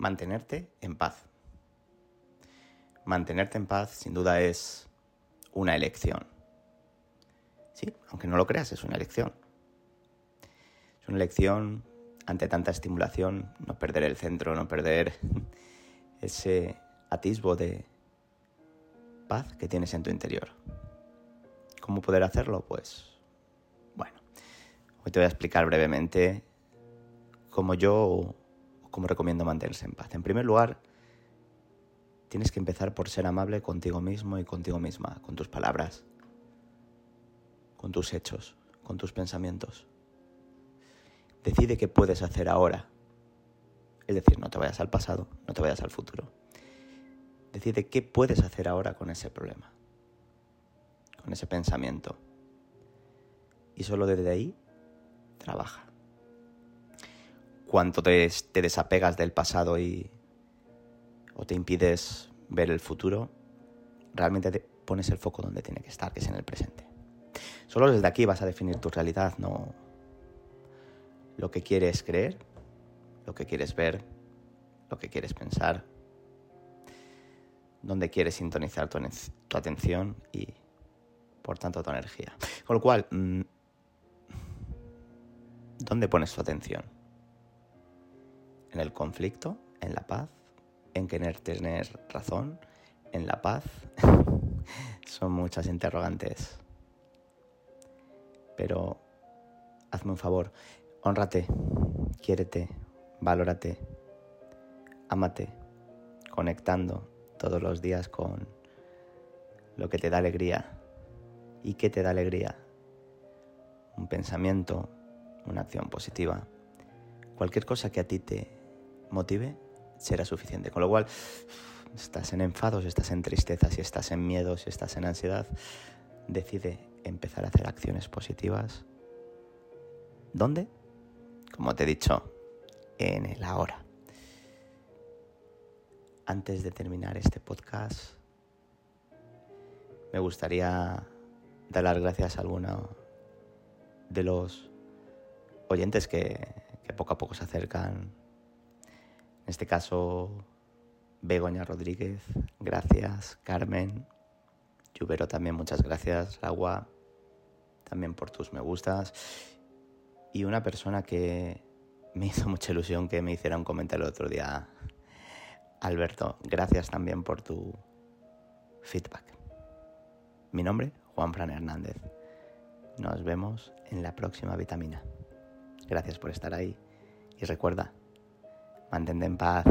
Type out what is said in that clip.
mantenerte en paz. Mantenerte en paz sin duda es una elección. Sí, aunque no lo creas, es una elección. Es una elección ante tanta estimulación, no perder el centro, no perder ese atisbo de paz que tienes en tu interior. ¿Cómo poder hacerlo? Pues bueno, hoy te voy a explicar brevemente cómo yo cómo recomiendo mantenerse en paz. En primer lugar, tienes que empezar por ser amable contigo mismo y contigo misma, con tus palabras, con tus hechos, con tus pensamientos. Decide qué puedes hacer ahora. Es decir, no te vayas al pasado, no te vayas al futuro. Decide qué puedes hacer ahora con ese problema, con ese pensamiento. Y solo desde ahí, trabaja cuánto te, desapegas del pasado y o te impides ver el futuro, realmente te pones el foco donde tiene que estar, que es en el presente. Solo desde aquí vas a definir tu realidad, no lo que quieres creer, lo que quieres ver, lo que quieres pensar, dónde quieres sintonizar tu, tu atención y, por tanto, tu energía. Con lo cual, mm, ¿dónde pones tu atención? En el conflicto, en la paz, en querer tener razón, en la paz. Son muchas interrogantes. Pero hazme un favor, honrate, quiérete, valórate, ámate, conectando todos los días con lo que te da alegría. ¿Y qué te da alegría? Un pensamiento, una acción positiva, cualquier cosa que a ti te motive, será suficiente. Con lo cual, estás en enfados, estás en tristeza, si estás en miedo, si estás en ansiedad, decide empezar a hacer acciones positivas. ¿Dónde? Como te he dicho, en el ahora. Antes de terminar este podcast, me gustaría dar las gracias a alguno de los oyentes que, que poco a poco se acercan este caso, Begoña Rodríguez, gracias. Carmen, Lluvero también, muchas gracias. Agua, también por tus me gustas. Y una persona que me hizo mucha ilusión que me hiciera un comentario el otro día. Alberto, gracias también por tu feedback. Mi nombre, Juan Fran Hernández. Nos vemos en la próxima vitamina. Gracias por estar ahí y recuerda, mantente en paz.